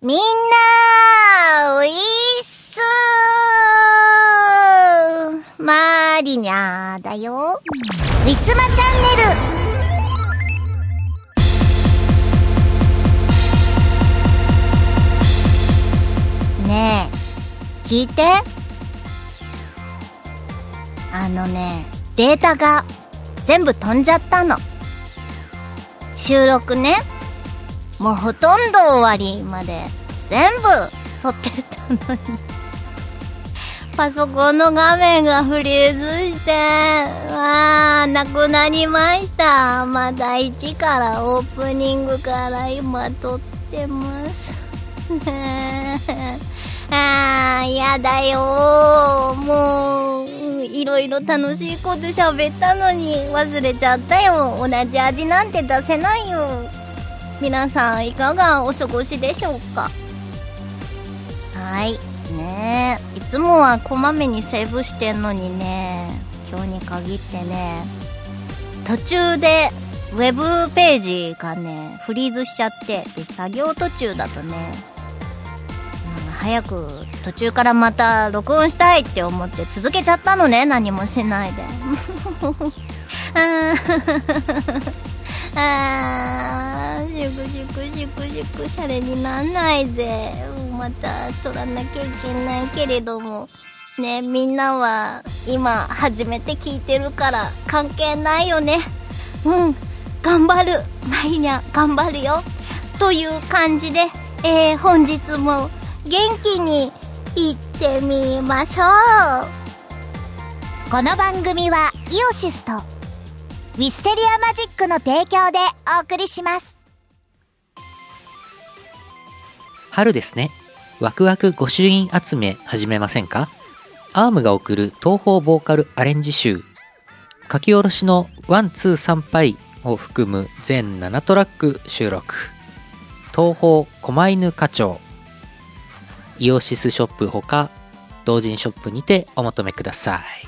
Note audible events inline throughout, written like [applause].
みんな、ウィッスーマリニャーだよ。ウィスマチャンネルねえ、聞いて。あのね、データが全部飛んじゃったの。収録ね、もうほとんど終わりまで全部撮ってたのに。パソコンの画面がフリーズして、わあ、なくなりました。まだ1からオープニングから今撮ってます。あー、やだよもう、いろいろ楽しいこと喋ったのに忘れちゃったよ。同じ味なんて出せないよ。皆さん、いかがお過ごしでしょうか？はい。ね。いつもはこまめにセーブしてんのにね、今日に限ってね、途中で、ウェブページがね、フリーズしちゃって、で、作業途中だとね、早く途中からまた録音したいって思って続けちゃったのね何もしないで。[laughs] あーシュクシュクシュクシュクシャレになんないぜ。また撮らなきゃいけないけれども。ねみんなは今初めて聞いてるから関係ないよね。うん頑張る。マリニャ頑張るよ。という感じで、えー、本日も元気にいってみましょう。この番組はイオシスとウィステリアマジックの提供でお送りします春ですね。ワクワク御朱印集め始めませんか？アームが送る東方ボーカルアレンジ集。書き下ろしのワン、ツー、参拝を含む全7トラック収録。東方狛犬課長。イオシスショップほか同人ショップにてお求めください。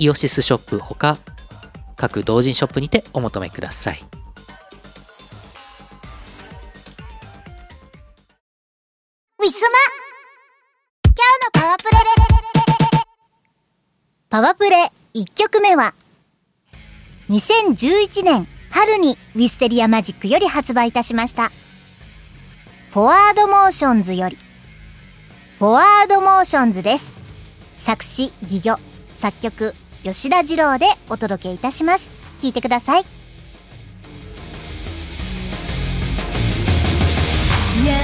イオシスショップほか各同人ショップにてお求めください。ウィスマ。今日のパワープレ。パワープレ1曲目は2011年春にウィステリアマジックより発売いたしました。 Forward Motions より Forward Motions です。作詞戯魚作曲吉田二郎でお届けいたします。聞いてください。約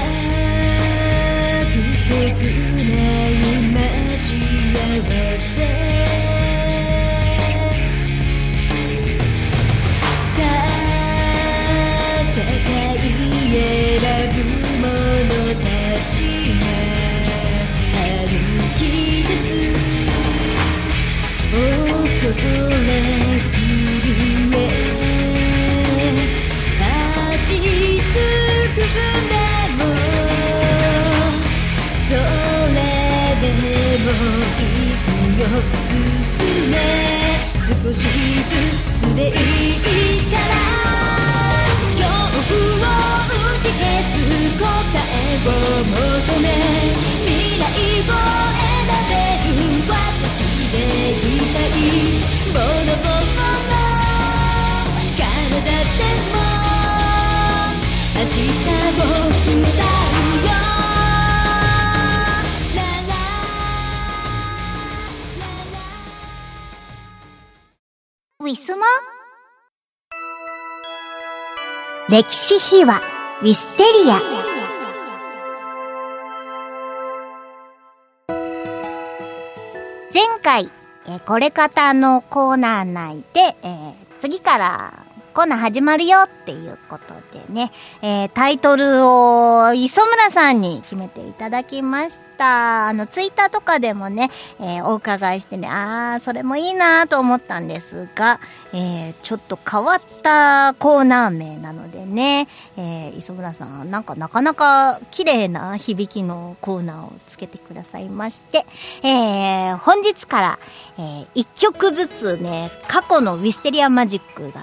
束ない待ち合わせ進め少しずつでいいから恐怖を打ち消す答えを求め未来を選べる私でいたいボロボロ歴史秘話ウィステリア。前回、えこれ方のコーナー内で、えー次からコーナー始まるよっていうことでね、えータイトルを磯村さんに決めていただきました。あの、ツイッターとかでもね、えーお伺いしてね、あー、それもいいなと思ったんですが、えーちょっと変わったコーナー名なのでね、えー磯村さん、なんかなかなか綺麗な響きのコーナーをつけてくださいまして、えー本日から、えー一曲ずつね、過去のウィステリアマジックが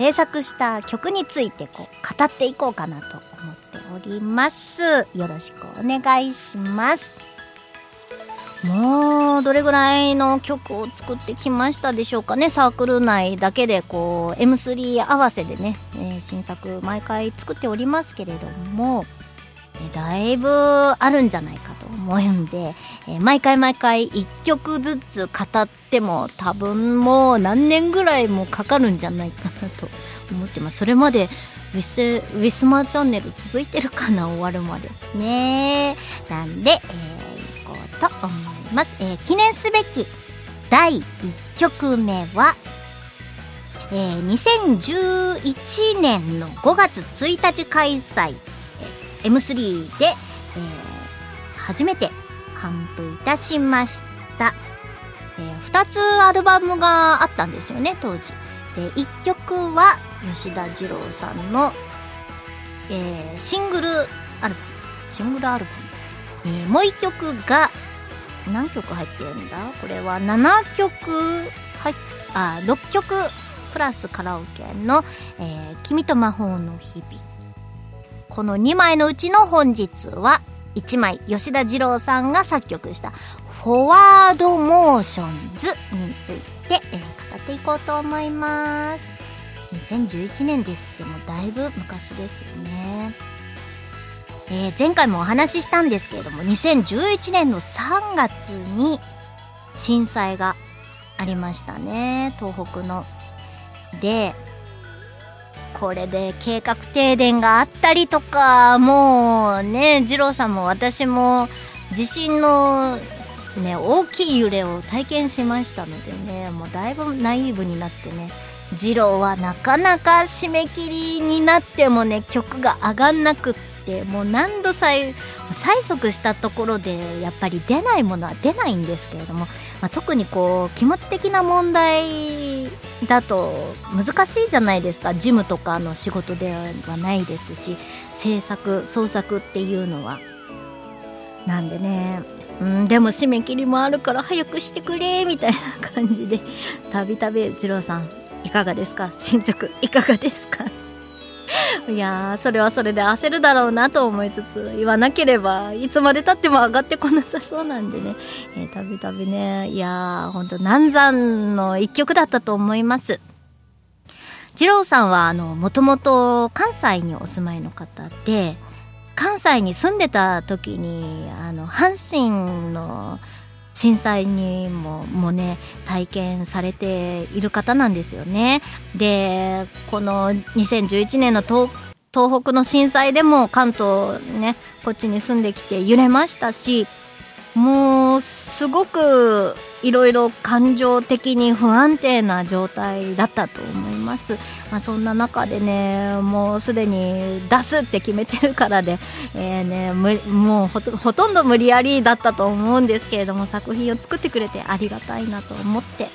制作した曲についてこう語っていこうかなと思っております。よろしくお願いします。もう、どれぐらいの曲を作ってきましたでしょうかね？サークル内だけで、こう、M3 合わせでね、えー新作毎回作っておりますけれども、だいぶあるんじゃないかと思うんで、えー毎回毎回一曲ずつ語っても多分もう何年ぐらいもかかるんじゃないかなと思ってます。それまでウィスウィスマーチャンネル続いてるかな終わるまで。ねえなんで、えー、行こうと思います。えー記念すべき第1曲目は、えー2011年の5月1日開催、M3 で、えー初めて頒布いたしました。え2つアルバムがあったんですよね、当時。で、1曲は吉田二郎さんの、えーシングルアルバム。シングルアルバム。えーもう1曲が、何曲入ってるんだ？これは7曲入っ、あ、6曲プラスカラオケの、えー君と魔法の日々。この2枚のうちの本日は1枚吉田二郎さんが作曲した「フォワードモーションズ」について、えー語っていこうと思います。2011年ですってもうだいぶ昔ですよね。えー前回もお話ししたんですけれども2011年の3月に震災がありましたね。東北の。でこれで計画停電があったりとかもうね二郎さんも私も地震のね大きい揺れを体験しましたのでねもうだいぶナイーブになってね二郎はなかなか締め切りになってもね曲が上がんなくってもう何度催催促したところでやっぱり出ないものは出ないんですけれども、まあ、特にこう気持ち的な問題だと難しいじゃないですか。事務とかの仕事ではないですし制作創作っていうのは。なんでねうん、でも締め切りもあるから早くしてくれみたいな感じで。たびたび二郎さんいかがですか？進捗いかがですか？いやーそれはそれで焦るだろうなと思いつつ言わなければいつまでたっても上がってこなさそうなんでね。[laughs] えーたびたびね。いやーほんと難産の一曲だったと思います。二郎さんはあのもともと関西にお住まいの方で関西に住んでた時にあの阪神の震災にももね体験されている方なんですよね。でこの2011年の東東北の震災でも関東ねこっちに住んできて揺れましたしもうすごくいろいろ感情的に不安定な状態だったと思います。まあ、そんな中でねもうすでに出すって決めてるからで、[laughs] えーね、もうほとほとんど無理やりだったと思うんですけれども作品を作ってくれてありがたいなと思って。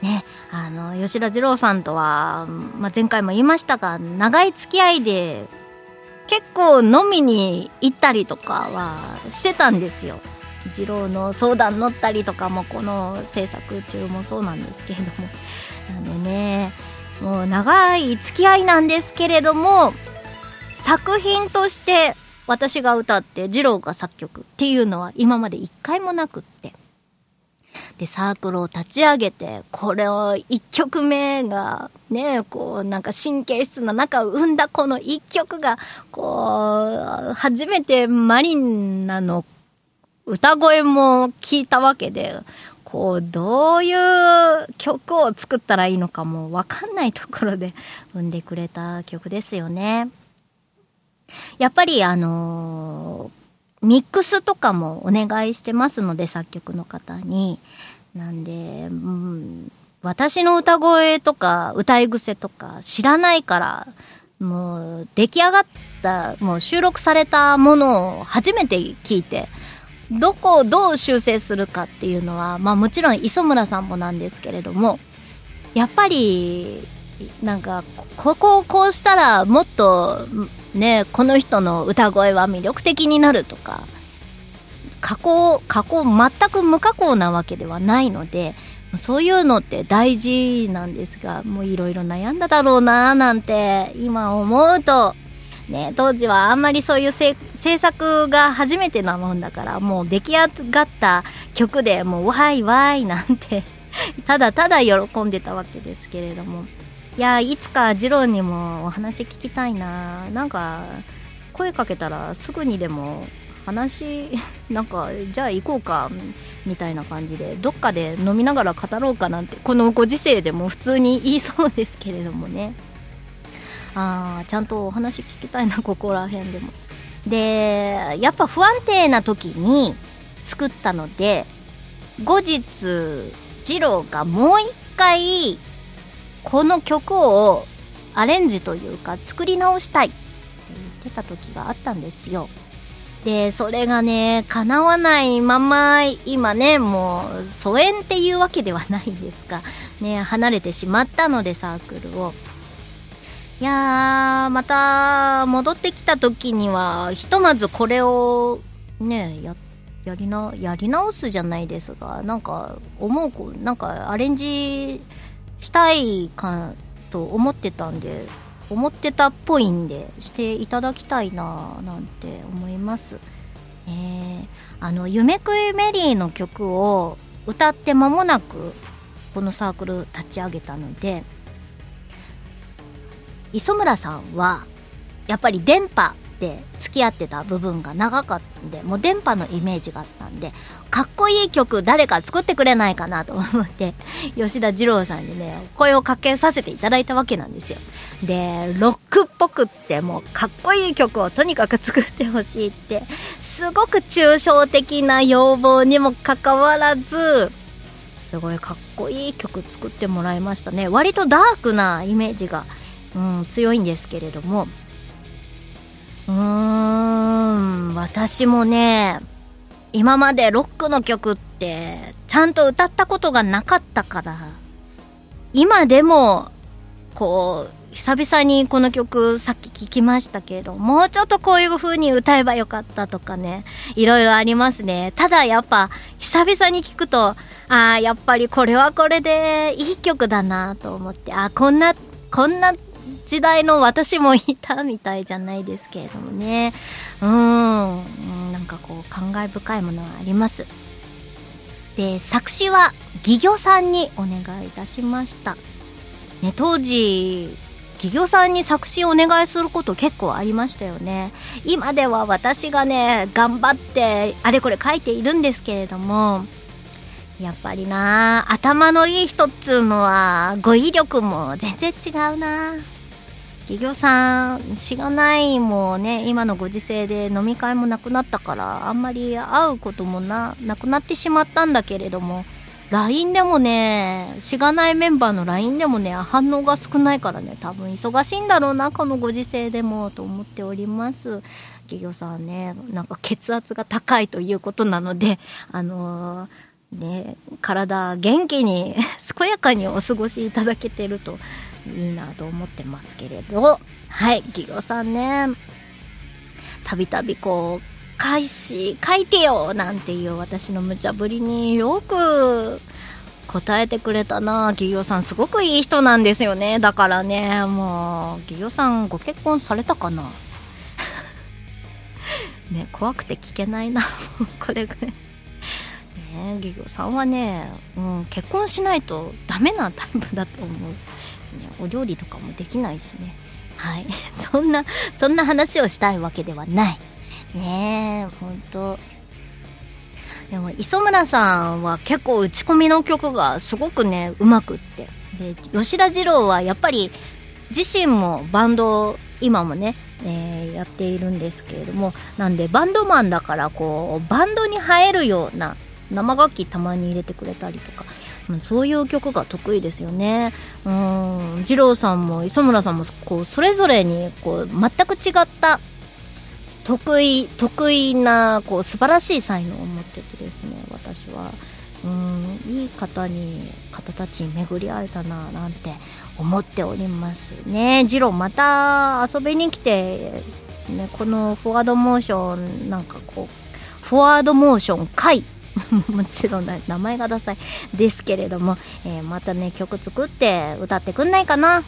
ね、あの吉田二郎さんとは、まあ、前回も言いましたが長い付き合いで結構飲みに行ったりとかはしてたんですよ。二郎の相談乗ったりとかもこの制作中もそうなんですけれどもあのねもう長い付き合いなんですけれども作品として私が歌って二郎が作曲っていうのは今まで一回もなくってでサークルを立ち上げてこれを1曲目がねこうなんか神経質な中を生んだこの1曲がこう初めてマリンナの歌声も聞いたわけでこうどういう曲を作ったらいいのかもわかんないところで生んでくれた曲ですよね。やっぱりあのーミックスとかもお願いしてますので作曲の方に。なんで、うん、私の歌声とか歌い癖とか知らないから、もう出来上がった、もう収録されたものを初めて聞いて、どこをどう修正するかっていうのは、まあもちろん磯村さんもなんですけれども、やっぱり、なんか、ここをこうしたらもっと、ね、この人の歌声は魅力的になるとか、加工、加工、全く無加工なわけではないので、そういうのって大事なんですが、もういろいろ悩んだだろうななんて今思うと、ね、当時はあんまりそういう制作が初めてなもんだから、もう出来上がった曲でもうワイワイなんて、ただただ喜んでたわけですけれども。いや、いつかジローにもお話聞きたいななんか、声かけたらすぐにでも話、[laughs] なんか、じゃあ行こうか、みたいな感じで、どっかで飲みながら語ろうかなんて、このご時世でも普通に言いそうですけれどもね。ああ、ちゃんとお話聞きたいな、ここら辺でも。で、やっぱ不安定な時に作ったので、後日、ジローがもう一回、この曲をアレンジというか作り直したいって言ってた時があったんですよ。で、それがね、叶わないまま、今ね、もう、疎遠っていうわけではないですが、ね、離れてしまったので、サークルを。いやー、また、戻ってきた時には、ひとまずこれを、ね、や、やりな、やり直すじゃないですが、なんか、思うこ、なんか、アレンジしたいかと思ってたんで、思ってたっぽいんでしていただきたいななんて思います。えー、あの「夢食いメリー」の曲を歌って間もなくこのサークル立ち上げたので磯村さんはやっぱり電波で付き合ってた部分が長かったんでもう電波のイメージがあったんでかっこいい曲誰か作ってくれないかなと思って [laughs] 吉田二郎さんにね声をかけさせていただいたわけなんですよ。でロックっぽくってもうかっこいい曲をとにかく作ってほしいってすごく抽象的な要望にもかかわらずすごいかっこいい曲作ってもらいましたね。割とダークなイメージが、うん、強いんですけれども。うーん私もね今までロックの曲ってちゃんと歌ったことがなかったから今でもこう久々にこの曲さっき聴きましたけどもうちょっとこういう風に歌えばよかったとかねいろいろありますね。ただやっぱ久々に聴くとああやっぱりこれはこれでいい曲だなと思ってあこんなこんな時代の私もいたみたいじゃないですけれどもね。うん。なんかこう感慨深いものがあります。で作詞は義魚さんにお願いいたしました。ね当時企業さんに作詞をお願いすること結構ありましたよね。今では私がね頑張ってあれこれ書いているんですけれどもやっぱりな頭のいい人っつうのは語彙力も全然違うな。企業さんしがないもね今のご時世で飲み会もなくなったからあんまり会うこともななくなってしまったんだけれども LINE でもね、しがないメンバーの LINE でもね、反応が少ないからね、多分忙しいんだろうな、このご時世でも、と思っております。企業さんね、なんか血圧が高いということなので、あのー、ね、体元気に、健やかにお過ごしいただけてるといいなと思ってますけれど、はい、企業さんね、たびたびこう、返し書いてよなんていう私の無茶ぶりによく答えてくれたな。企業さんすごくいい人なんですよね。だからねもう企業さんご結婚されたかな。[laughs] ね怖くて聞けないな。[laughs] これぐらい。ね企業さんはね、うん、結婚しないとダメなタイプだと思う、お料理とかもできないしね。はい。[laughs] そんなそんな話をしたいわけではない。ねえほんと。でも磯村さんは結構打ち込みの曲がすごくねうまくって。で吉田二郎はやっぱり自身もバンド今もね、えーやっているんですけれどもなんでバンドマンだからこうバンドに映えるような生楽器たまに入れてくれたりとかそういう曲が得意ですよね。うん二郎さんも磯村さんもこうそれぞれにこう全く違った得意得意なこう素晴らしい才能を持っててですね私は。うんいい方に方たちに巡り会えたななんて思っておりますね。次郎また遊びに来て、ね、このフォワードモーションなんかこうフォワードモーション回 [laughs] もちろん名前がダサいですけれども、えーまたね曲作って歌ってくんないかな。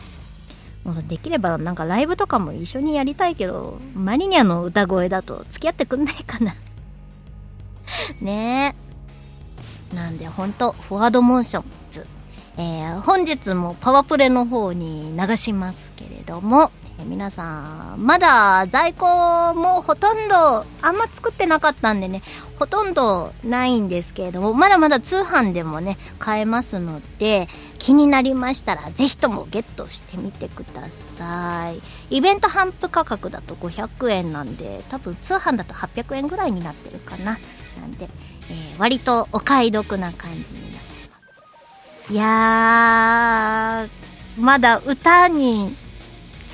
もうできればなんかライブとかも一緒にやりたいけどマリニャの歌声だと付き合ってくんないかな。[laughs] ね。えなんでほんとフォワードモーションズ、えー本日もパワプレの方に流しますけれども、皆さんまだ在庫もほとんどあんま作ってなかったんでねほとんどないんですけれどもまだまだ通販でもね買えますので気になりましたらぜひともゲットしてみてください。イベント頒布価格だと500円なんで多分通販だと800円ぐらいになってるかな。なんで、えー割とお買い得な感じになってます。いやーまだ歌に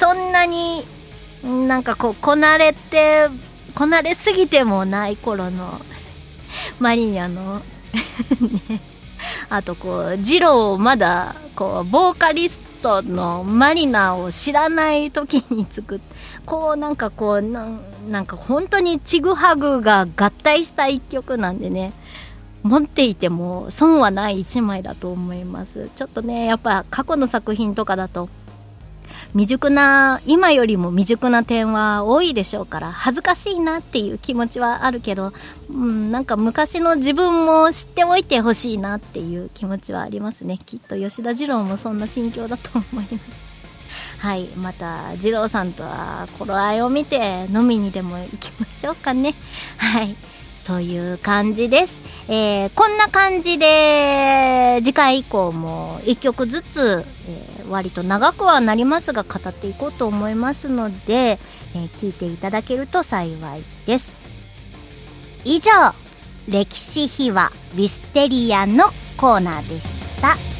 そんなになんかこうこなれてこなれすぎてもない頃の [laughs] マリニャの [laughs] ねあとこうジローまだこうボーカリストのマリナを知らない時に作っこうなんかこうなんなんか本当にちぐはぐが合体した一曲なんでね持っていても損はない一枚だと思います。ちょっとねやっぱ過去の作品とかだと未熟な今よりも未熟な点は多いでしょうから恥ずかしいなっていう気持ちはあるけど、うん、なんか昔の自分も知っておいてほしいなっていう気持ちはありますね。[laughs] きっと吉田二郎もそんな心境だと思います。はいまた二郎さんとは頃合いを見て飲みにでも行きましょうかね。[laughs] はいという感じです、えーこんな感じで次回以降も1曲ずつ、えー割と長くはなりますが語っていこうと思いますので、えー聞いていただけると幸いです。以上歴史秘話ウィステリアのコーナーでした。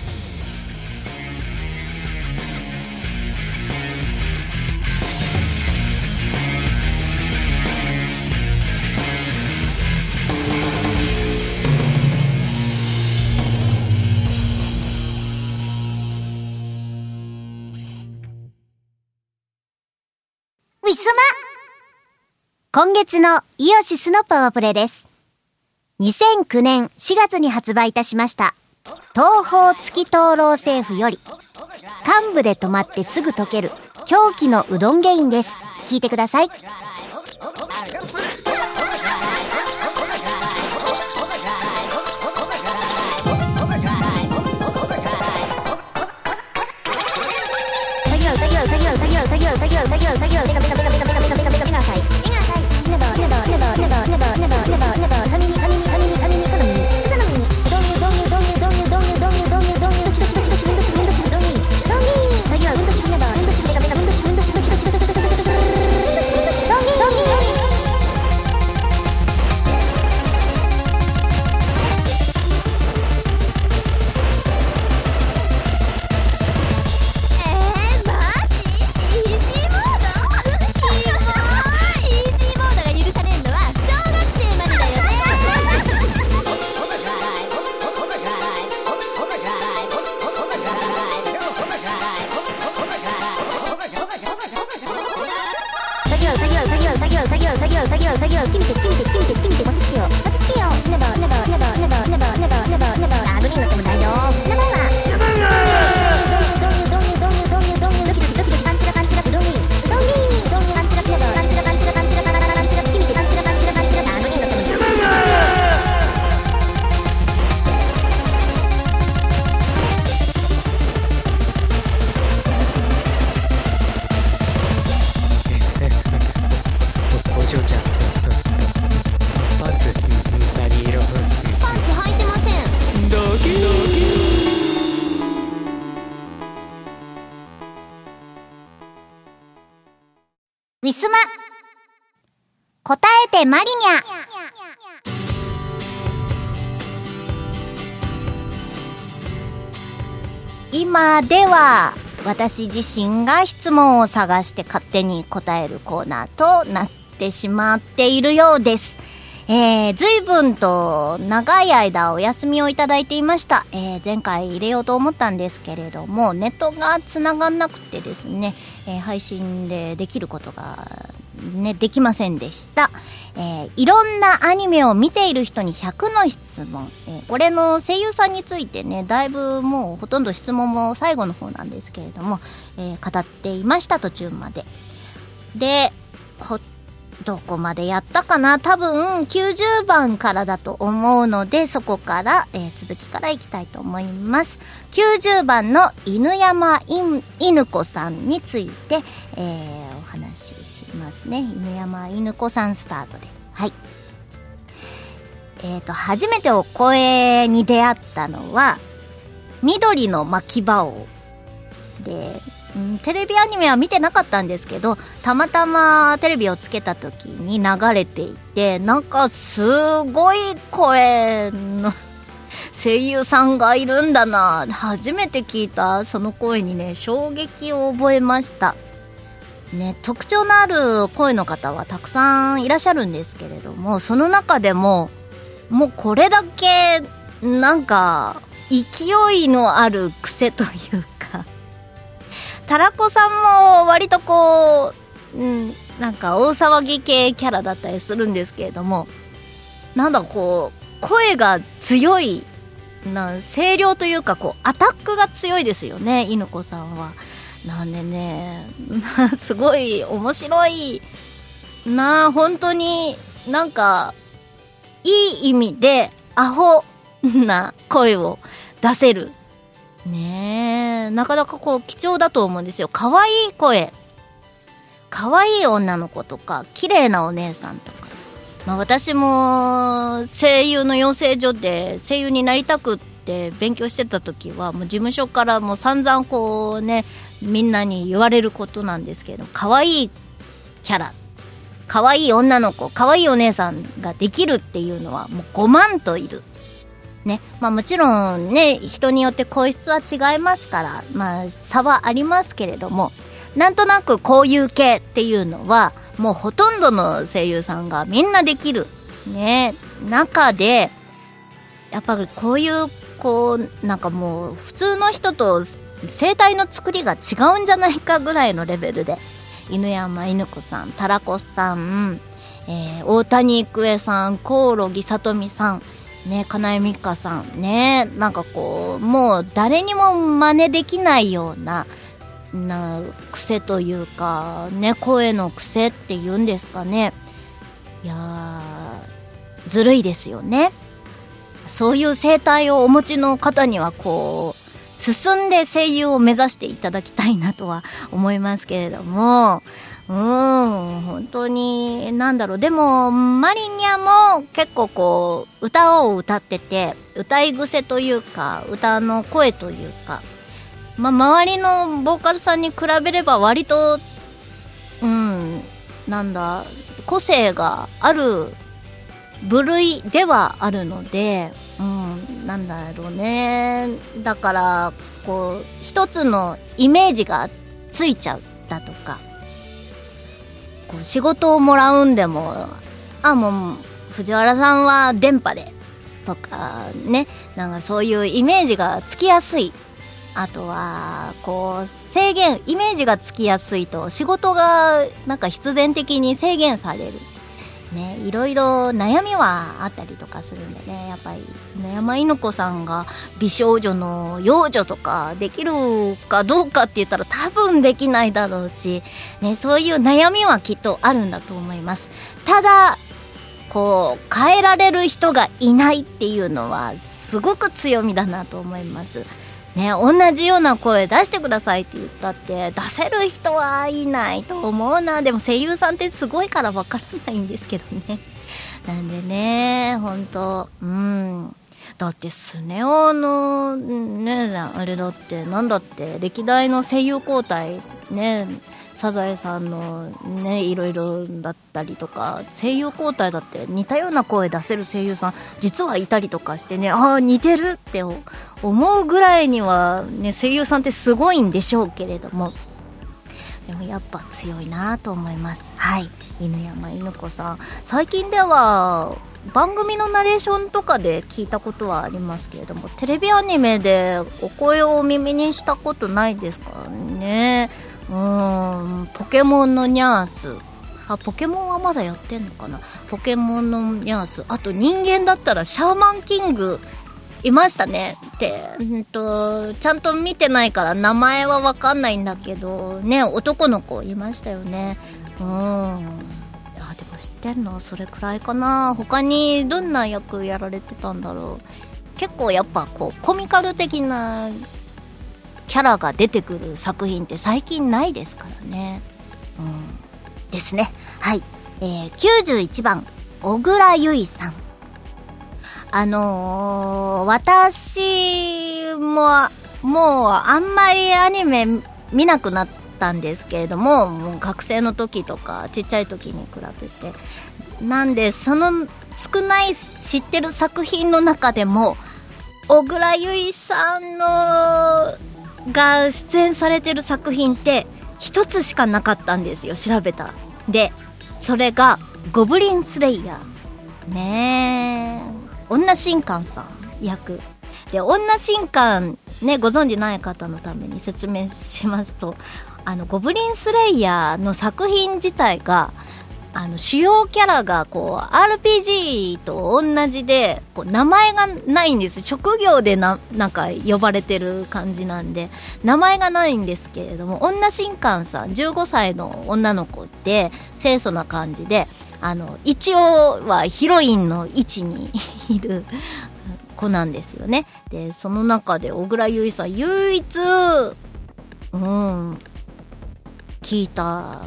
今月のイオシスのパワープレイです。2009年4月に発売いたしました。東方月灯籠政府より、幹部で止まってすぐ溶ける狂気のうどんゲインです。聞いてください。てマリニャ今では私自身が質問を探して勝手に答えるコーナーとなってしまっているようです。えー、随分と長い間お休みをいただいていました。えー、前回入れようと思ったんですけれども、ネットが繋がんなくてですね、えー配信でできることがね、できませんでした。えーいろんなアニメを見ている人に100の質問。えーこれの声優さんについてね、だいぶもうほとんど質問も最後の方なんですけれども、えー語っていました、途中まで。で、どこまでやったかな？多分90番からだと思うので、そこから、えー続きからいきたいと思います。90番の犬山犬子さんについて、えーしますね。犬山犬子さんスタートで。はい。えっ、と、初めてお声に出会ったのは、緑の巻き場王で、うんテレビアニメは見てなかったんですけど、たまたまテレビをつけた時に流れていて、なんかすごい声の声優さんがいるんだな。初めて聞いたその声にね、衝撃を覚えました。ね、特徴のある声の方はたくさんいらっしゃるんですけれども、その中でも、もうこれだけ、なんか、勢いのある癖というか、[laughs] タラコさんも割とこう、うん、なんか大騒ぎ系キャラだったりするんですけれども、なんだこう、声が強い、な声量というかこう、アタックが強いですよね、犬子さんは。なんでね、[laughs] すごい面白いなあ、本当になんか、いい意味でアホな声を出せる。ねえ、なかなかこう貴重だと思うんですよ。可愛い声。可愛い女の子とか、綺麗なお姉さんとか。まあ私も声優の養成所で声優になりたくって勉強してた時はもう事務所からもう散々こうねみんなに言われることなんですけど可愛いキャラ可愛い女の子可愛いお姉さんができるっていうのはもう5万といる。ね。まあもちろんね人によって声質は違いますからまあ差はありますけれどもなんとなくこういう系っていうのはもうほとんどの声優さんがみんなできる。ね。中でやっぱりこういうこうなんかもう普通の人と声帯の作りが違うんじゃないかぐらいのレベルで。犬山犬子さんたらこさん、えー大谷育恵さんコオロギさとみさんね金井美香さんねなんかこうもう誰にも真似できないようなな癖というかね声の癖っていうんですかね。いやーずるいですよね。そういう声帯をお持ちの方にはこう進んで声優を目指していただきたいなとは思いますけれども。うーん本当になんだろう。でもマリニャも結構こう歌を歌ってて歌い癖というか歌の声というかまあ、周りのボーカルさんに比べれば割と、うん、なんだ、個性がある部類ではあるので、うん、なんだろうね。だから、こう、一つのイメージがついちゃうだとか、こう仕事をもらうんでも、あ、もう、藤原さんは電波で、とかね、なんかそういうイメージがつきやすいあとは、こう、制限、イメージがつきやすいと、仕事が、なんか必然的に制限される。ね、いろいろ悩みはあったりとかするんでね、やっぱり、山犬子さんが美少女の幼女とかできるかどうかって言ったら多分できないだろうし、ね、そういう悩みはきっとあるんだと思います。ただ、こう、変えられる人がいないっていうのは、すごく強みだなと思います。ね、同じような声出してくださいって言ったって出せる人はいないと思うな。でも声優さんってすごいからわからないんですけどね。[laughs] なんでね本当うん。だってスネ夫のねあれだってなんだって歴代の声優交代ねサザエさんのねいろいろだったりとか声優交代だって似たような声出せる声優さん実はいたりとかしてねああ似てるって思うぐらいには、ね、声優さんってすごいんでしょうけれども。でもやっぱ強いなと思います。はい。犬山犬子さん。最近では番組のナレーションとかで聞いたことはありますけれどもテレビアニメでお声をお耳にしたことないですからね。うんポケモンのニャース。あポケモンはまだやってんのかな？ポケモンのニャース。あと人間だったらシャーマンキングいましたね。って、うんと、ちゃんと見てないから名前はわかんないんだけどね男の子いましたよね。うん。あでも知ってんの？それくらいかな。他にどんな役やられてたんだろう？結構やっぱこうコミカル的なキャラが出てくる作品って最近ないですからね。うん。ですね。はい。えー、91番小倉優衣さん。あのー、私ももうあんまりアニメ見なくなったんですけれどももう学生の時とかちっちゃい時に比べて。なんでその少ない知ってる作品の中でも小倉優衣さんのが出演されてる作品って一つしかなかったんですよ調べたら。でそれがゴブリンスレイヤー。ねえ。女神官さん役。で女神官ねご存じない方のために説明しますとあのゴブリンスレイヤーの作品自体があの主要キャラがこう RPG と同じでこう名前がないんです。職業でななんか呼ばれてる感じなんで名前がないんですけれども女神官さん15歳の女の子って清楚な感じであの一応はヒロインの位置にいる [laughs] 子なんですよね。でその中で小倉優衣さん唯一うん聞いた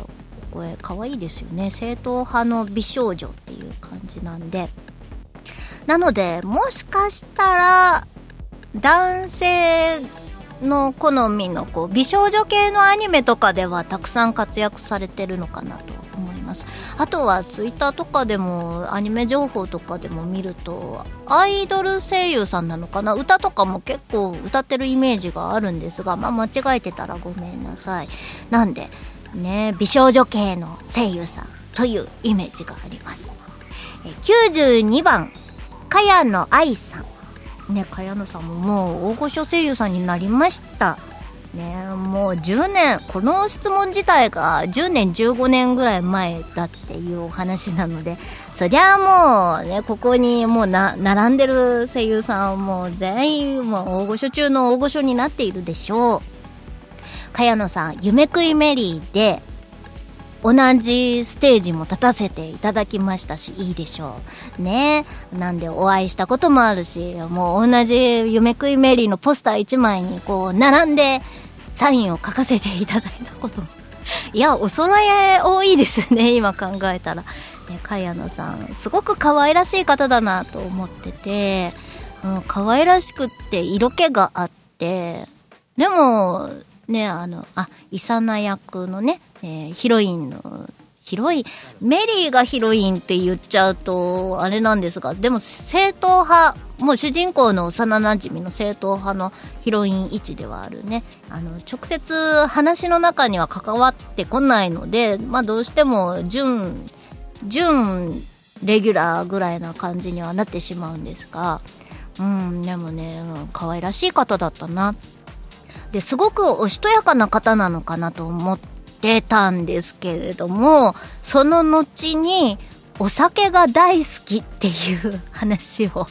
声可愛いですよね。正統派の美少女っていう感じなんで。なのでもしかしたら男性の好みのこう美少女系のアニメとかではたくさん活躍されてるのかなと思います。あとはツイッターとかでもアニメ情報とかでも見るとアイドル声優さんなのかな？歌とかも結構歌ってるイメージがあるんですがまあ間違えてたらごめんなさい。なんでね美少女系の声優さんというイメージがあります。92番茅野愛さん。ね茅野さんももう大御所声優さんになりました。ねもう10年この質問自体が10年15年ぐらい前だっていうお話なのでそりゃもうねここにもうな並んでる声優さんはもう全員もう大御所中の大御所になっているでしょう。茅野さん夢食いメリーで同じステージも立たせていただきましたしいいでしょうね。なんでお会いしたこともあるしもう同じ夢食いメリーのポスター1枚にこう並んでサインを書かせていただいたこと。もいやお揃い多いですね [laughs] 今考えたら。ね茅野さんすごく可愛らしい方だなと思ってて、うん、可愛らしくって色気があってでもねあのあイサナ役のね、えー、ヒロインのヒロインメリーがヒロインって言っちゃうとあれなんですがでも正統派もう主人公の幼なじみの正統派のヒロイン位置ではあるね。あの直接話の中には関わってこないので、まあ、どうしても準準レギュラーぐらいな感じにはなってしまうんですが。うんでもね可愛らしい方だったなっですごくおしとやかな方なのかなと思ってたんですけれどもその後にお酒が大好きっていう話を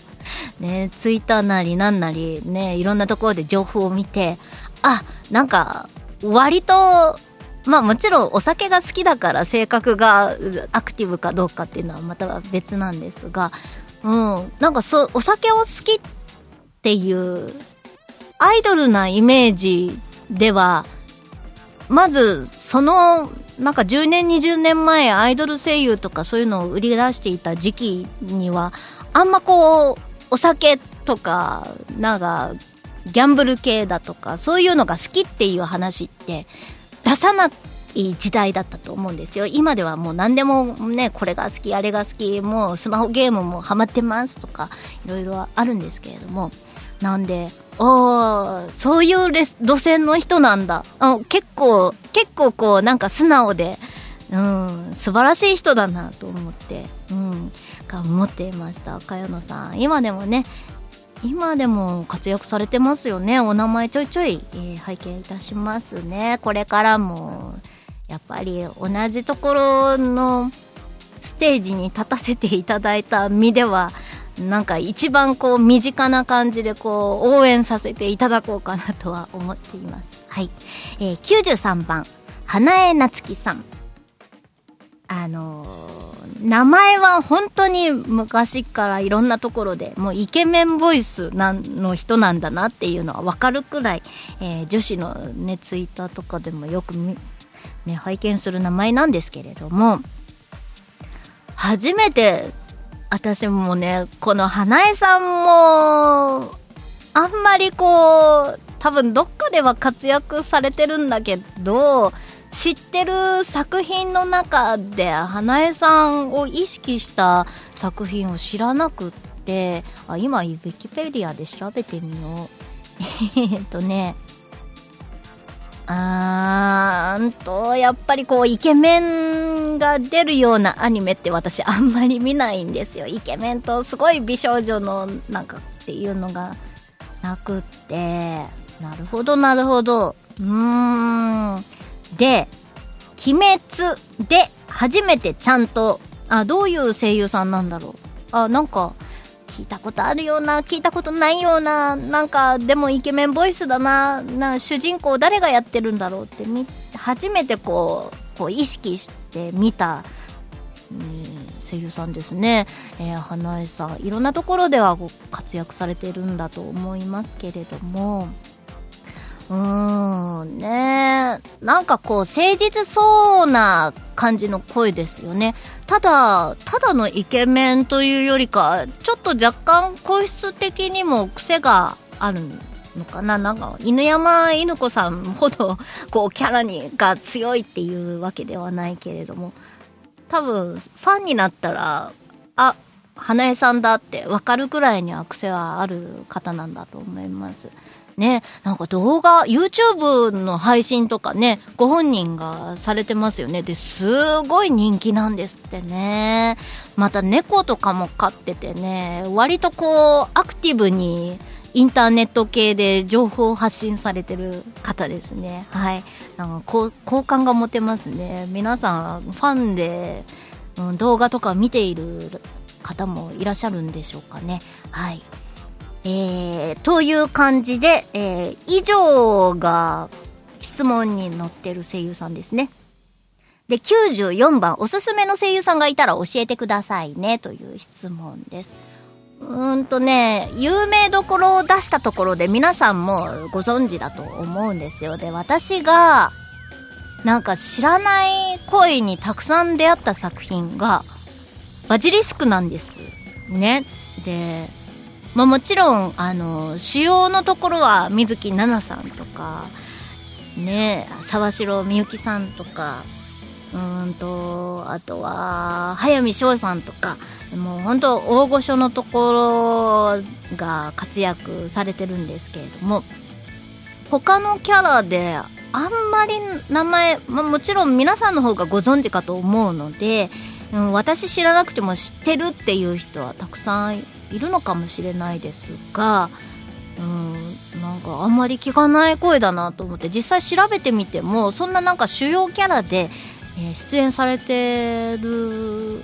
ねツイッターなりなんなりねいろんなところで情報を見てあなんか割とまあもちろんお酒が好きだから性格がアクティブかどうかっていうのはまた別なんですがうんなんかそお酒を好きっていうアイドルなイメージでは、まず、その、なんか10年、20年前、アイドル声優とかそういうのを売り出していた時期には、あんまこう、お酒とか、なんか、ギャンブル系だとか、そういうのが好きっていう話って出さない時代だったと思うんですよ。今ではもう何でもねこれが好きあれが好きもうスマホゲームもハマってますとかいろいろあるんですけれども。なんでああそういうレス路線の人なんだ。あ結構結構こうなんか素直でうん素晴らしい人だなと思ってうんが思っていましたかよのさん。今でもね今でも活躍されてますよね。お名前ちょいちょい、えー拝見いたしますね。これからもやっぱり同じところのステージに立たせていただいた身ではなんか一番こう身近な感じでこう応援させていただこうかなとは思っています。はい、えー93番花江夏樹さん。あのー名前は本当に昔からいろんなところでもうイケメンボイスなんの人なんだなっていうのは分かるくらい、えー女子のねツイッターとかでもよく、ね、拝見する名前なんですけれども初めて私もねこの花江さんもあんまりこう多分どっかでは活躍されてるんだけど知ってる作品の中で花江さんを意識した作品を知らなくってあ今ウィキペディアで調べてみよう。[laughs] えっとねあーんとやっぱりこうイケメンが出るようなアニメって私あんまり見ないんですよ。イケメンとすごい美少女のなんかっていうのがなくって。なるほどなるほど。うーん。で「鬼滅」で初めてちゃんとあどういう声優さんなんだろう。あなんか聞いたことあるような聞いたことないようななんかでもイケメンボイスだなな主人公誰がやってるんだろうって初めてこうこう意識して見た、うん声優さんですね、えー花江さんいろんなところではこう活躍されてるんだと思いますけれども。うーんねなんかこう誠実そうな感じの声ですよね。ただただのイケメンというよりかちょっと若干声質的にも癖があるのかな。なんか犬山犬子さんほど [laughs] こうキャラにが強いっていうわけではないけれども。多分ファンになったらあ花江さんだって分かるくらいには癖はある方なんだと思います。ね、なんか動画 YouTube の配信とかねご本人がされてますよね。ですごい人気なんですってね。また猫とかも飼っててね。割とこうアクティブにインターネット系で情報を発信されてる方ですね。はい。なんかこう好感が持てますね。皆さんファンで、うん、動画とか見ている方もいらっしゃるんでしょうかね。はい。えー、という感じで、えー以上が質問に載ってる声優さんですね。で、94番、おすすめの声優さんがいたら教えてくださいね、という質問です。うーんとね、有名どころを出したところで皆さんもご存知だと思うんですよ。で、私が、なんか知らない声にたくさん出会った作品が、バジリスクなんです。ね。で、まあ、もちろんあの主要のところは水木奈々さんとかね沢城みゆきさんとかうんとあとは早見翔さんとかもう本当大御所のところが活躍されてるんですけれども他のキャラであんまり名前、まあ、もちろん皆さんの方がご存知かと思うので、うん、私知らなくても知ってるっていう人はたくさんいるのかもしれないですが、うん、なんかあんまり聞かない声だなと思って実際調べてみてもそんななんか主要キャラで、えー出演されてる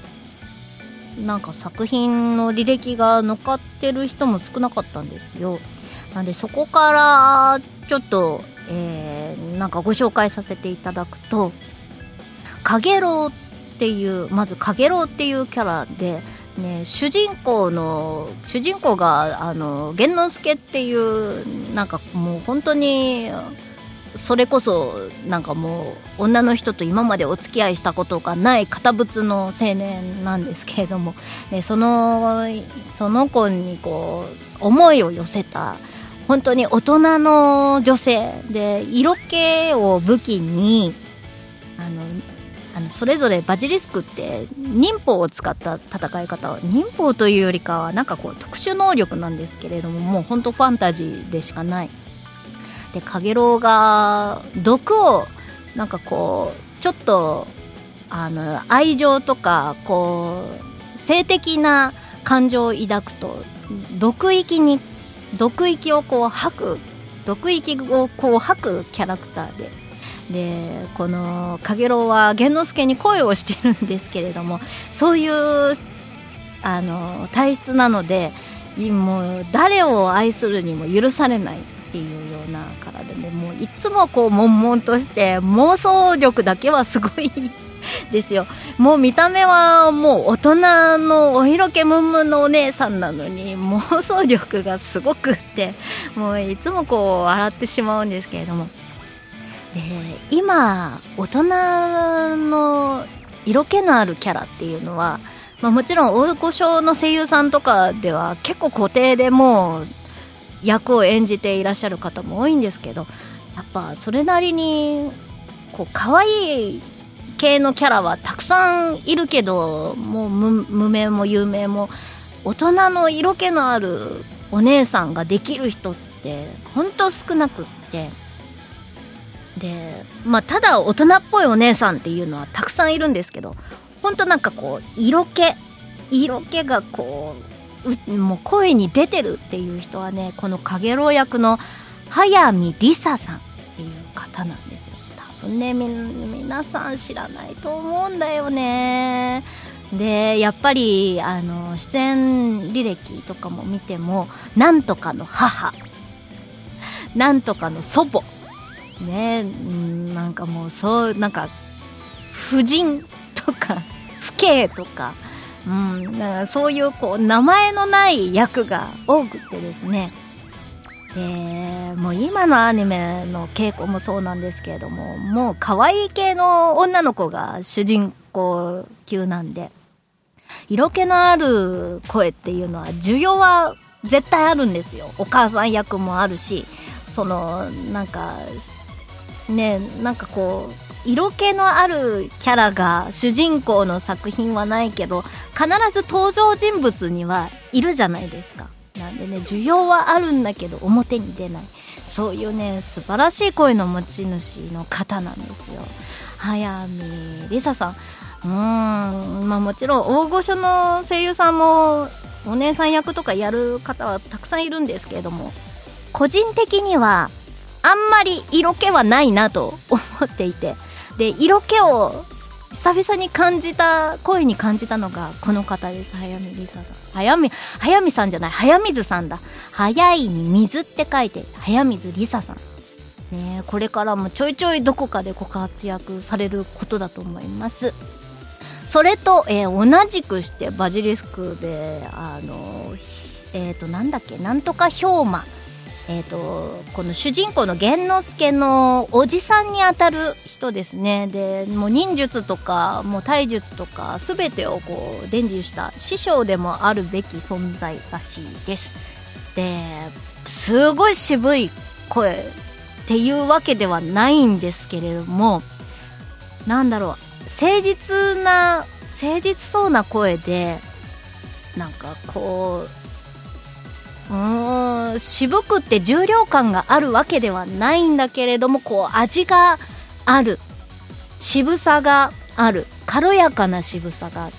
なんか作品の履歴が乗っかってる人も少なかったんですよ。なんでそこからちょっと、えーなんかご紹介させていただくと「かげろう」っていうまずかげろうっていうキャラで、ね、主人公の主人公があの玄之介っていうなんかもう本当にそれこそなんかもう女の人と今までお付き合いしたことがない堅物の青年なんですけれども、ね、そのその子にこう思いを寄せた本当に大人の女性で色気を武器にあのあのそれぞれバジリスクって忍法を使った戦い方は忍法というよりかはなんかこう特殊能力なんですけれどももうほんとファンタジーでしかない。でカゲロウが毒をなんかこうちょっとあの愛情とかこう性的な感情を抱くと毒域に毒域をこう吐く毒域をこう吐くキャラクターで。でこのかげろうは源之助に恋をしてるんですけれどもそういうあの体質なのでもう誰を愛するにも許されないっていうような体でもういつもこう悶々として妄想力だけはすごい [laughs] ですよ。もう見た目はもう大人のお色気ムンムンのお姉さんなのに妄想力がすごくってもういつもこう笑ってしまうんですけれども。で今大人の色気のあるキャラっていうのは、まあ、もちろん大御所の声優さんとかでは結構固定でもう役を演じていらっしゃる方も多いんですけどやっぱそれなりにこう可愛い系のキャラはたくさんいるけどもう無無名も有名も大人の色気のあるお姉さんができる人ってほんと少なくって。でまあただ大人っぽいお姉さんっていうのはたくさんいるんですけどほんとなんかこう色気色気がこうもう声に出てるっていう人はねこのかげろう役の早見りささんっていう方なんですよ。多分ね皆さん知らないと思うんだよね。でやっぱりあの出演履歴とかも見てもなんとかの母なんとかの祖母ねうんなんかもうそうなんか婦人とか [laughs] 父兄とかうん、かそういうこう名前のない役が多くてですね。でもう今のアニメの傾向もそうなんですけれどももう可愛い系の女の子が主人公級なんで色気のある声っていうのは需要は絶対あるんですよ。お母さん役もあるしそのなんかねなんかこう色気のあるキャラが主人公の作品はないけど必ず登場人物にはいるじゃないですか。なんでね需要はあるんだけど表に出ない。そういうね素晴らしい声の持ち主の方なんですよ。早見りささん。うーんまあもちろん大御所の声優さんもお姉さん役とかやる方はたくさんいるんですけれども個人的にはあんまり色気はないなと思っていて。で色気を久々に感じた声に感じたのがこの方です。早見りささん。早見早見さんじゃない。早水さんだ。早いに水って書いて早水りささん。ねこれからもちょいちょいどこかでご活躍されることだと思います。それと、えー同じくしてバジリスクであのえっ、となんだっけなんとか氷馬。えー、とこの主人公の源之助のおじさんにあたる人ですね。でもう忍術とかもう体術とか全てをこう伝授した師匠でもあるべき存在らしいです。ですごい渋い声っていうわけではないんですけれどもなんだろう誠実な誠実そうな声でなんかこううん渋くって重量感があるわけではないんだけれどもこう味がある。渋さがある。軽やかな渋さがある。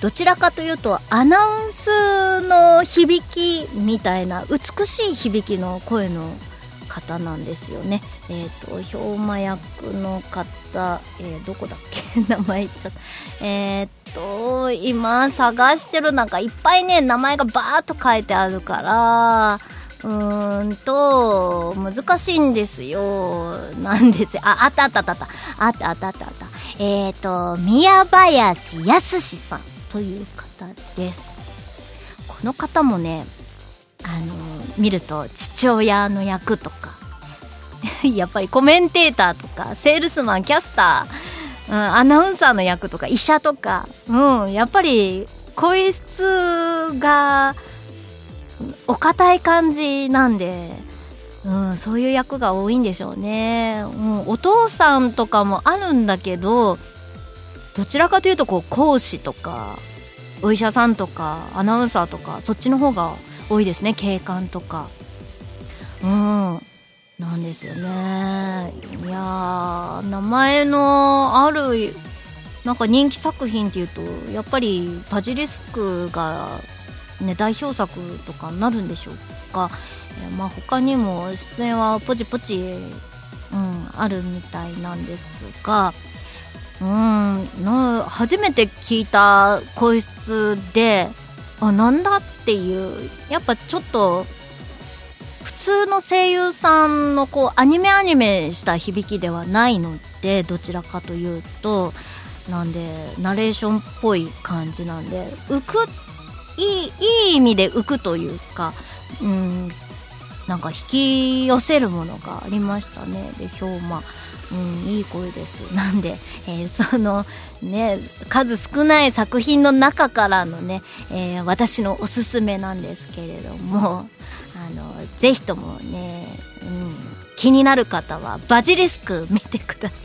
どちらかというとアナウンスの響きみたいな美しい響きの声の方なんですよね。えっ、ー、と、氷馬役の方、えー、どこだっけ？[laughs] 名前言っちゃった。えっ、と、今探してるなんかいっぱいね、名前がバーっと書いてあるから、うーんと、難しいんですよ。なんですよ。あ、あったあったあったあった。あったあったあった。えっ、と、宮林康さんという方です。この方もね、あの、見ると父親の役とか、[laughs] やっぱりコメンテーターとかセールスマンキャスター、うん、アナウンサーの役とか医者とか、うん、やっぱり声質がお堅い感じなんでうん、そういう役が多いんでしょうね、うん、お父さんとかもあるんだけどどちらかというとこう講師とかお医者さんとかアナウンサーとかそっちの方が多いですね警官とか。うん。なんですよね。いや名前のあるなんか人気作品っていうとやっぱりバジリスクが、ね、代表作とかになるんでしょうか、えまあ他にも出演はポチポチ、うん、あるみたいなんですがうんな初めて聞いた声質であなんだっていうやっぱちょっと通の声優さんのこうアニメアニメした響きではないのでどちらかというとなんでナレーションっぽい感じなんで浮くいいいい意味で浮くというかうんなんか引き寄せるものがありましたね。で氷馬うんいい声です。なんで、えーそのね数少ない作品の中からのね、えー私のおすすめなんですけれども。あのぜひともね、うん、気になる方はバジリスク見てください。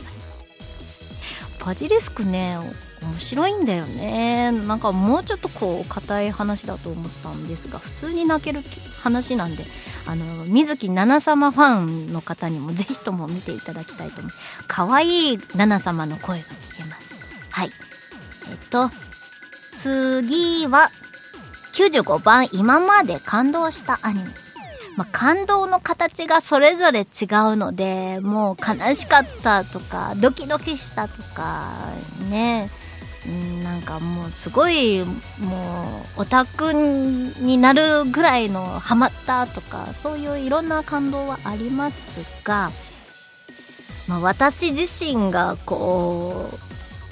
バジリスクね面白いんだよね。なんかもうちょっとこう硬い話だと思ったんですが普通に泣ける話なんであの水木奈々様ファンの方にもぜひとも見ていただきたいと思う。可愛い奈々様の声が聞けます。はい。えっと次は95番今まで感動したアニメ。まあ、感動の形がそれぞれ違うのでもう悲しかったとかドキドキしたとかね。うんなんかもうすごいもうオタクになるぐらいのハマったとかそういういろんな感動はありますが、まあ、私自身がこう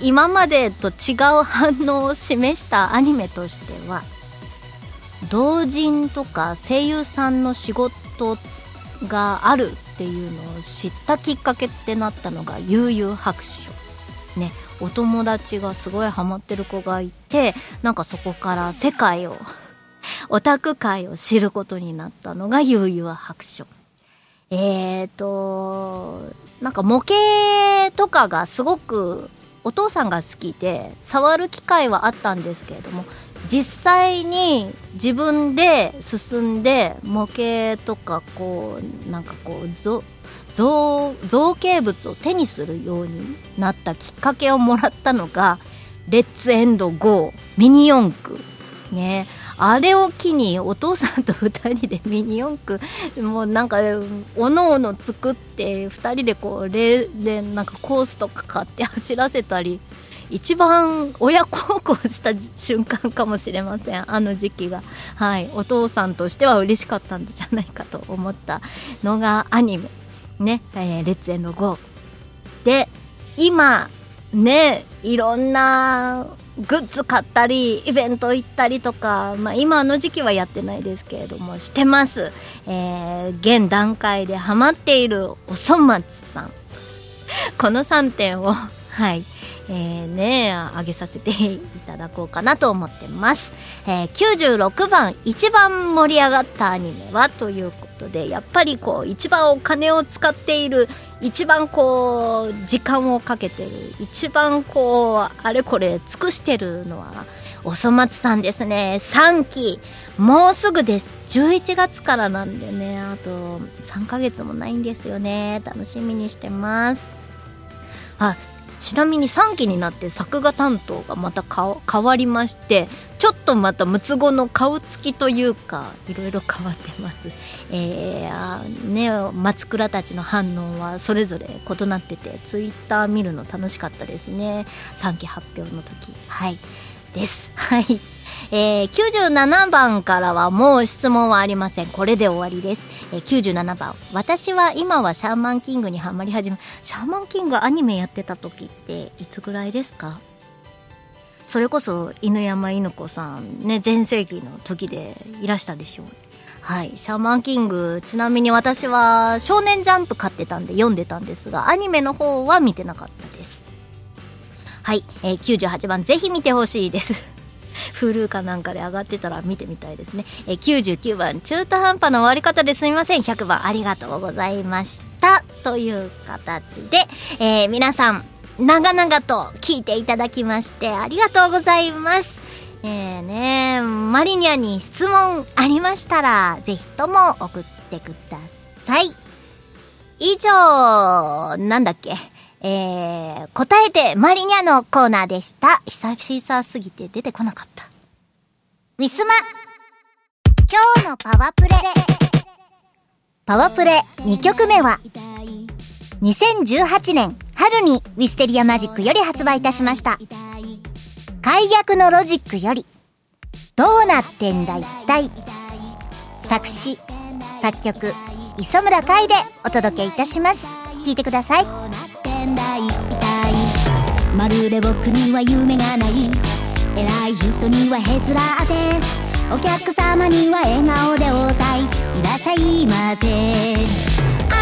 今までと違う反応を示したアニメとしては同人とか声優さんの仕事があるっていうのを知ったきっかけってなったのが悠々白書。ねお友達がすごいハマってる子がいてなんかそこから世界をオタク界を知ることになったのが悠々白書。えーとなんか模型とかがすごくお父さんが好きで触る機会はあったんですけれども実際に自分で進んで模型とかこうなんかこう造造造形物を手にするようになったきっかけをもらったのが「レッツエンドゴーミニ四駆」ね。あれを機にお父さんと2人でミニ四駆もうなんかおのおの作って2人でこうレでなんかコースとか買って走らせたり一番親孝行した瞬間かもしれません。あの時期が。はい。お父さんとしては嬉しかったんじゃないかと思ったのがアニメ。ね「えーレッツエンドゴー」で今ねいろんなグッズ買ったりイベント行ったりとか、まあ、今の時期はやってないですけれどもしてます、えー現段階でハマっているおそ松さん。この3点をはい。えー、ねあげさせていただこうかなと思ってます、えー96番一番盛り上がったアニメはということでやっぱりこう一番お金を使っている一番こう時間をかけてる一番こうあれこれ尽くしてるのはおそ松さんですね。3期もうすぐです。11月からなんでねあと3ヶ月もないんですよね。楽しみにしてます。あちなみに3期になって作画担当がまた変わりましてちょっとまた六つ子の顔つきというかいろいろ変わってます。えーあね松倉たちの反応はそれぞれ異なっててツイッター見るの楽しかったですね。3期発表の時。はい。です。[laughs] はい。えー97番からはもう質問はありません。これで終わりです、えー97番。私は今はシャーマンキングにはまり始めシャーマンキングアニメやってた時っていつぐらいですか？それこそ犬山犬子さんね全盛期の時でいらしたでしょうはい。シャーマンキングちなみに私は少年ジャンプ買ってたんで読んでたんですがアニメの方は見てなかったです。はい、えー98番ぜひ見てほしいです [laughs] Hulu かなんかで上がってたら見てみたいですね。えー99番、中途半端な終わり方ですみません。100番、ありがとうございました。という形で、えー皆さん、長々と聞いていただきまして、ありがとうございます。えーね、マリニャに質問ありましたら、ぜひとも送ってください。以上、なんだっけ？えー、答えてマリニャのコーナーでした。久々すぎて出てこなかった。ウィスマ今日のパワープレパワプレ2曲目は2018年春にウィステリアマジックより発売いたしました。解約のロジックよりどうなってんだ一体作詞、作曲、磯村海でお届けいたします。聞いてください。まるで僕には夢がない。偉い人にはへつらって。お客様には笑顔で応対。いらっしゃいませ。あ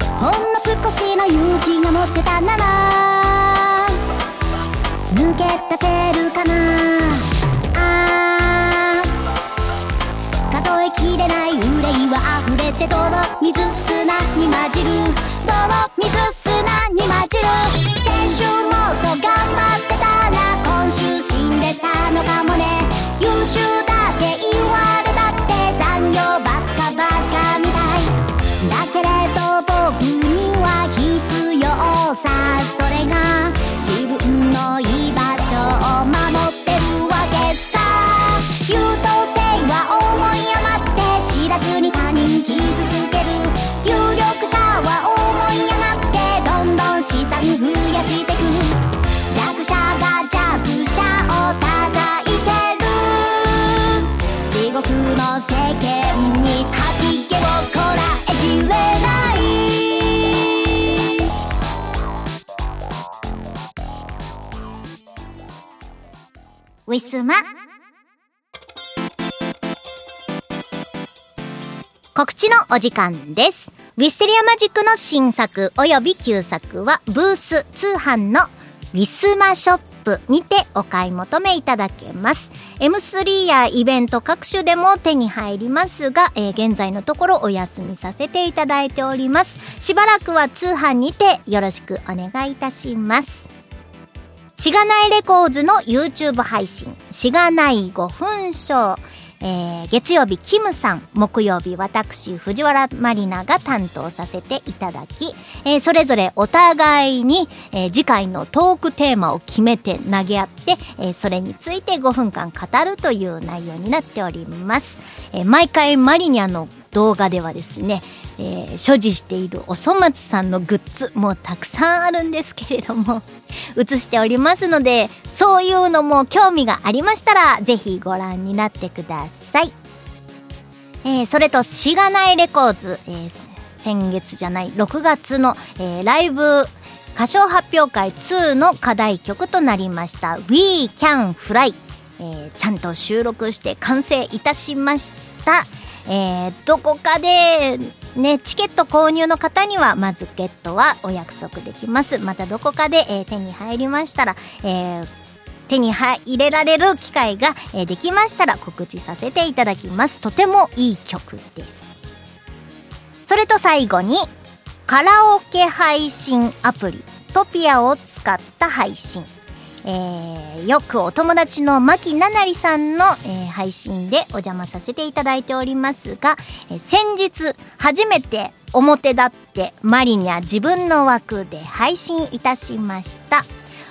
ー。ほんの少しの勇気が持ってたな。ら抜け出せるかな。あ数えきれない憂いは溢れて泥水砂に混じる。泥水砂に混じる。先週もっと頑張ってたな。今週死んでたのかもね。優秀だって言われたって残業ばっかばっかみたい。だけれど僕には必要。さウィスマ告知のお時間です。ウィステリアマジックの新作及び旧作はブース通販のウィスマショップにてお買い求めいただけます。M3 やイベント各種でも手に入りますが、えー現在のところお休みさせていただいております。しばらくは通販にてよろしくお願いいたします。しがないレコーズの YouTube 配信、しがない5分ショー。えー月曜日、キムさん、木曜日、私、藤原マリナが担当させていただき、えーそれぞれお互いに、えー次回のトークテーマを決めて投げ合って、えそれについて5分間語るという内容になっております。え毎回マリニャの動画ではですね、えー所持しているおそ松さんのグッズもたくさんあるんですけれども [laughs] 映しておりますのでそういうのも興味がありましたらぜひご覧になってください、えーそれとしがないレコーズ、えー先月じゃない6月の、えライブ歌唱発表会2の課題曲となりました「We Can Fly」えーちゃんと収録して完成いたしました、えーどこかでねチケット購入の方にはまずゲットはお約束できます。またどこかで、えー手に入りましたら、えー手に入れられる機会が、えーできましたら告知させていただきます。とてもいい曲です。それと最後にカラオケ配信アプリトピアを使った配信。えーよくお友達の牧ななりさんの、えー配信でお邪魔させていただいておりますが、えー先日初めて表立ってマリニャ自分の枠で配信いたしました。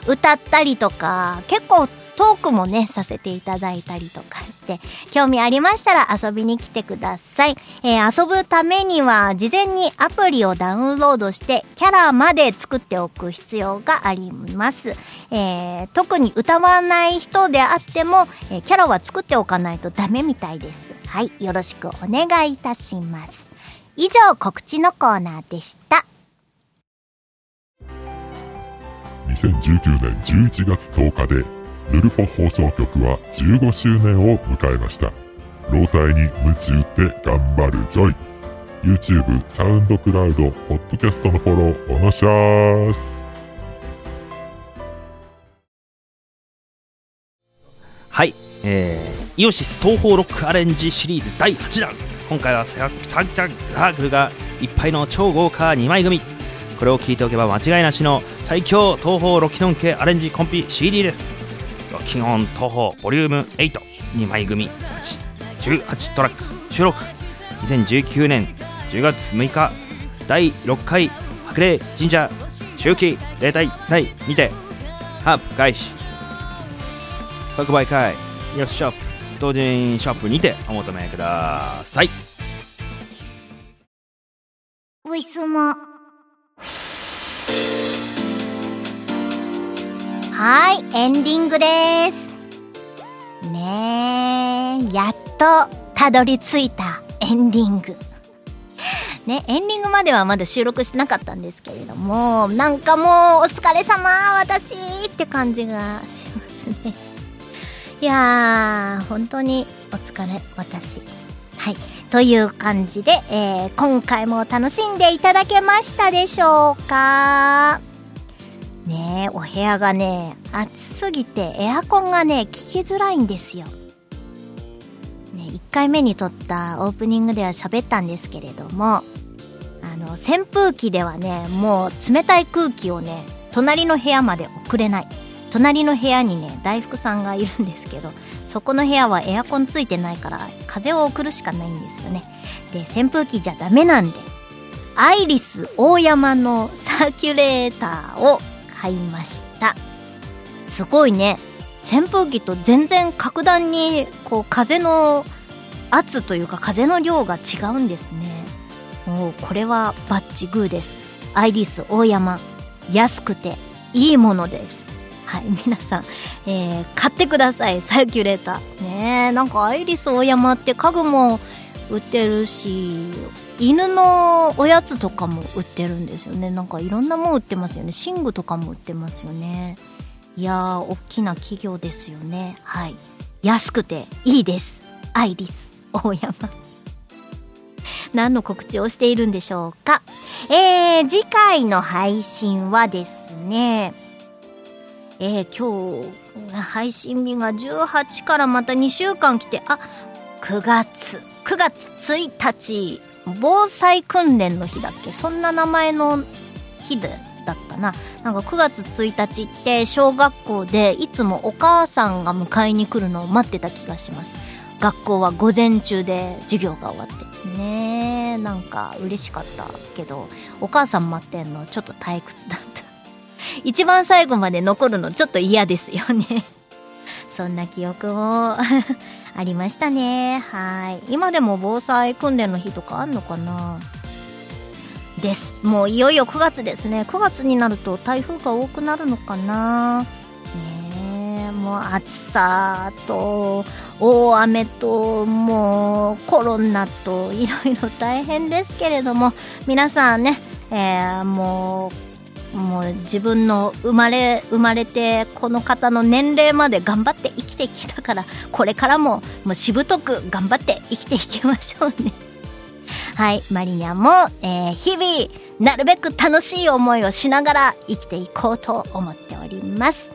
歌ったりとか結構トークもねさせていただいたりとかして興味ありましたら遊びに来てください、えー遊ぶためには事前にアプリをダウンロードしてキャラまで作っておく必要があります、えー特に歌わない人であっても、えーキャラは作っておかないとダメみたいです。はいよろしくお願いいたします。以上告知のコーナーでした。2019年11月10日でヌルポ放送局は15周年を迎えました。老体に夢中って頑張るぞい。YouTube、サウンドクラウド、ポッドキャストのフォローおのしゃーす。はいえー、イオシス東方ロックアレンジシリーズ第8弾。今回はササンチャンラークルがいっぱいの超豪華2枚組。これを聞いておけば間違いなしの最強東方ロキノン系アレンジコンピ CD です。ロキノン東方ボリューム82枚組18トラック収録2019年10月6日第6回白麗神社秋季例大祭にてハープ開始即売会イオスショップ同人ショップにてお求めください。ウィスマはいエンディングです。ねえやっとたどり着いたエンディング。ねエンディングまではまだ収録してなかったんですけれどもなんかもうお疲れ様私って感じがしますね。いやー本当にお疲れ私。はい。という感じで、えー今回も楽しんでいただけましたでしょうか？ねお部屋がね暑すぎてエアコンがね効きづらいんですよ。ね1回目に撮ったオープニングでは喋ったんですけれどもあの扇風機ではねもう冷たい空気をね隣の部屋まで送れない隣の部屋にね大福さんがいるんですけどそこの部屋はエアコンついてないから風を送るしかないんですよねで扇風機じゃダメなんでアイリス大山のサーキュレーターを買いました。すごいね。扇風機と全然格段にこう風の圧というか風の量が違うんですね。もうこれはバッチグーです。アイリス大山。安くていいものです。はい皆さん、えー買ってください。サーキュレーター。ねえなんかアイリス大山って家具も売ってるし犬のおやつとかも売ってるんですよね。なんかいろんなもん売ってますよね。寝具とかも売ってますよね。いやー大きな企業ですよね。はい。安くていいです。アイリス大山。[laughs] 何の告知をしているんでしょうか。えー、次回の配信はですねえー、今日配信日が18からまた2週間来てあ9月9月1日防災訓練の日だっけ？そんな名前の日でだったな。なんか9月1日って小学校でいつもお母さんが迎えに来るのを待ってた気がします。学校は午前中で授業が終わって。ねえなんか嬉しかったけどお母さん待ってんのちょっと退屈だった。一番最後まで残るのちょっと嫌ですよね。そんな記憶もありましたね。はい。今でも防災訓練の日とかあんのかな？です。もういよいよ9月ですね。9月になると台風が多くなるのかな？ねもう暑さと大雨ともうコロナといろいろ大変ですけれども皆さんね、えーもうもう自分の生まれ生まれてこの方の年齢まで頑張って生きてきたからこれからももうしぶとく頑張って生きていきましょうね。[laughs] はい、マリニャも、えー日々なるべく楽しい思いをしながら生きていこうと思っております。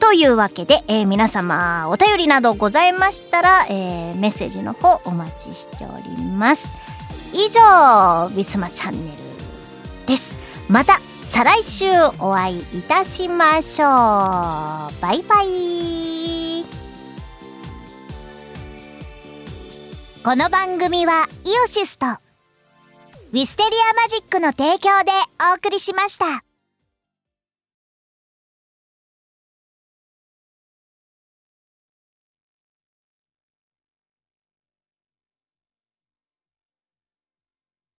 というわけで、えー皆様お便りなどございましたら、えーメッセージの方お待ちしております。以上、ビスマチャンネルです。また再来週お会いいたしましょう。バイバイ。この番組はイオシスとウィステリアマジックの提供でお送りしました。